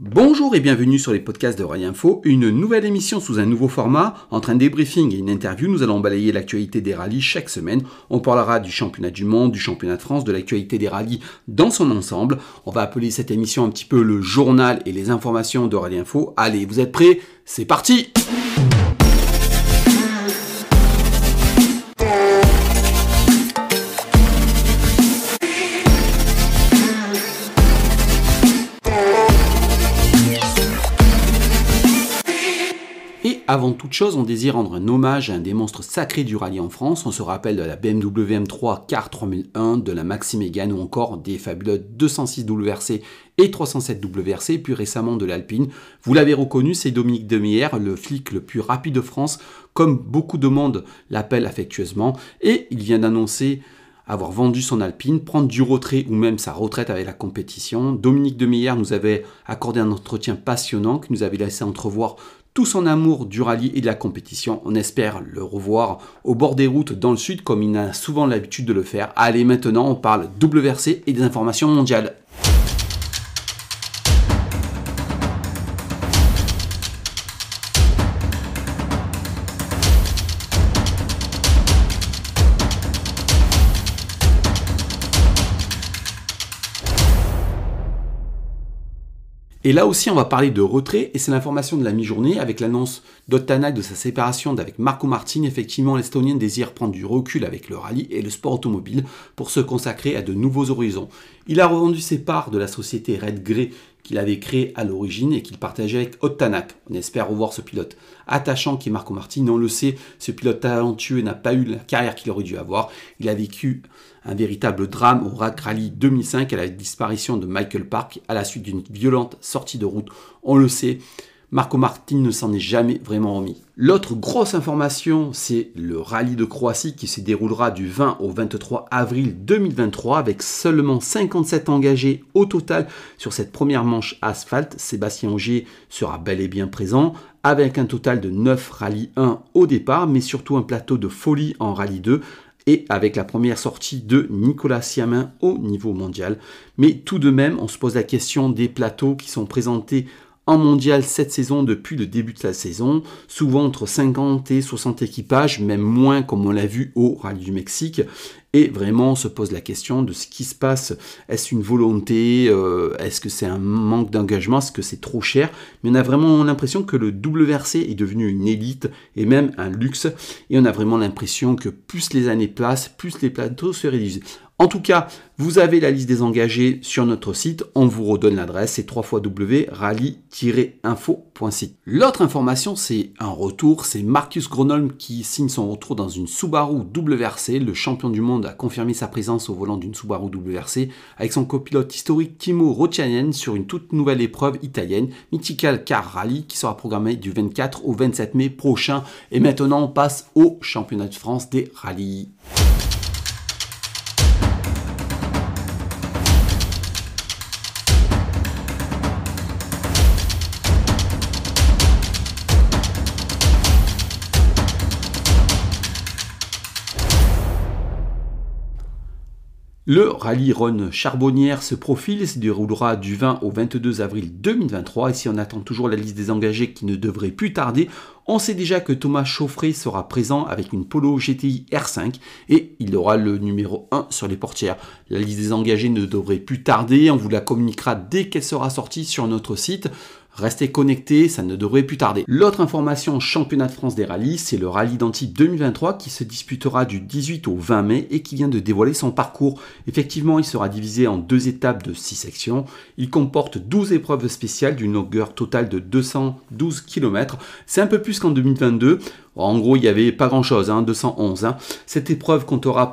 Bonjour et bienvenue sur les podcasts de Rallye Info, une nouvelle émission sous un nouveau format. Entre un débriefing et une interview, nous allons balayer l'actualité des rallyes chaque semaine. On parlera du championnat du monde, du championnat de France, de l'actualité des rallyes dans son ensemble. On va appeler cette émission un petit peu le journal et les informations de Rallye Info. Allez, vous êtes prêts? C'est parti avant toute chose, on désire rendre un hommage à un des monstres sacrés du rallye en France. On se rappelle de la BMW M3 Car 3001, de la Maxi Mégane ou encore des fabuleux 206 WRC et 307 WRC, puis récemment de l'Alpine. Vous l'avez reconnu, c'est Dominique Demière, le flic le plus rapide de France, comme beaucoup de monde l'appelle affectueusement, et il vient d'annoncer avoir vendu son Alpine, prendre du retrait ou même sa retraite avec la compétition. Dominique Demière nous avait accordé un entretien passionnant qui nous avait laissé entrevoir tout son amour du rallye et de la compétition. On espère le revoir au bord des routes dans le sud comme il a souvent l'habitude de le faire. Allez, maintenant on parle WRC et des informations mondiales. Et là aussi, on va parler de retrait, et c'est l'information de la mi-journée avec l'annonce d'Ottanak de sa séparation d'avec Marco Martin. Effectivement, l'Estonienne désire prendre du recul avec le rallye et le sport automobile pour se consacrer à de nouveaux horizons. Il a revendu ses parts de la société Red Grey qu'il avait créée à l'origine et qu'il partageait avec Ottanak. On espère revoir ce pilote attachant qui est Marco Martin. On le sait, ce pilote talentueux n'a pas eu la carrière qu'il aurait dû avoir. Il a vécu un véritable drame au Rack Rally 2005 à la disparition de Michael Park à la suite d'une violente sortie de route. On le sait, Marco Martin ne s'en est jamais vraiment remis. L'autre grosse information, c'est le rallye de Croatie qui se déroulera du 20 au 23 avril 2023 avec seulement 57 engagés au total sur cette première manche asphalte. Sébastien Auger sera bel et bien présent avec un total de 9 rallyes 1 au départ, mais surtout un plateau de folie en rallye 2 et avec la première sortie de Nicolas Siamin au niveau mondial. Mais tout de même, on se pose la question des plateaux qui sont présentés en mondial cette saison depuis le début de la saison, souvent entre 50 et 60 équipages, même moins comme on l'a vu au Rallye du Mexique. Et vraiment, on se pose la question de ce qui se passe. Est-ce une volonté euh, Est-ce que c'est un manque d'engagement Est-ce que c'est trop cher? Mais on a vraiment l'impression que le WRC est devenu une élite et même un luxe. Et on a vraiment l'impression que plus les années passent, plus les plateaux se réduisent. En tout cas, vous avez la liste des engagés sur notre site. On vous redonne l'adresse, c'est 3 rally-info.site. L'autre information, c'est un retour. C'est Marcus Gronholm qui signe son retour dans une Subaru WRC. Le champion du monde a confirmé sa présence au volant d'une Subaru WRC avec son copilote historique Timo Rotianen sur une toute nouvelle épreuve italienne, Mythical Car Rally, qui sera programmée du 24 au 27 mai prochain. Et maintenant, on passe au championnat de France des rallyes. Le rallye Rhône Charbonnière se profile se déroulera du 20 au 22 avril 2023. Et si on attend toujours la liste des engagés qui ne devrait plus tarder, on sait déjà que Thomas Chauffret sera présent avec une Polo GTI R5 et il aura le numéro 1 sur les portières. La liste des engagés ne devrait plus tarder, on vous la communiquera dès qu'elle sera sortie sur notre site. Restez connectés, ça ne devrait plus tarder. L'autre information championnat de France des rallyes, c'est le rallye d'Antibes 2023 qui se disputera du 18 au 20 mai et qui vient de dévoiler son parcours. Effectivement, il sera divisé en deux étapes de 6 sections. Il comporte 12 épreuves spéciales d'une longueur totale de 212 km. C'est un peu plus qu'en 2022. En gros, il n'y avait pas grand-chose, 211. Hein. Cette épreuve comptera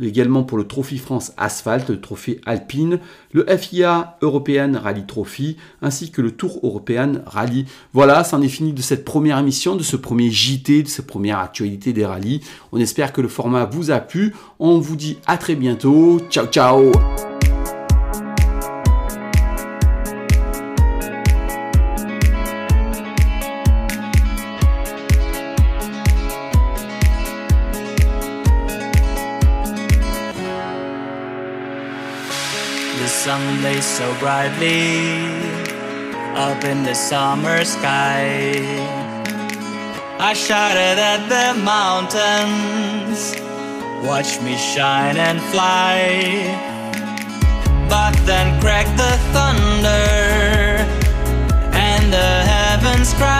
également pour le Trophy France Asphalt, le Trophée Alpine, le FIA European Rally Trophy, ainsi que le Tour European Rally. Voilà, c'en est fini de cette première émission, de ce premier JT, de cette première actualité des rallyes. On espère que le format vous a plu. On vous dit à très bientôt. Ciao, ciao sun so brightly up in the summer sky. I shouted at the mountains, watch me shine and fly. But then cracked the thunder, and the heavens cried.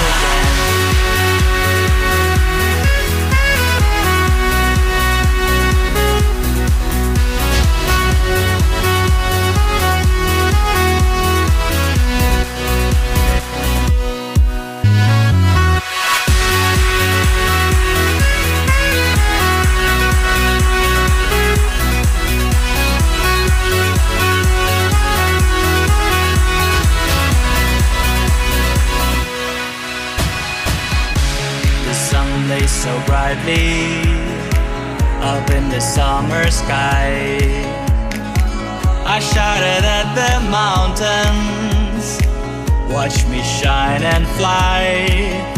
again. Lays so brightly up in the summer sky. I shouted at the mountains, watch me shine and fly.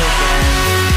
again.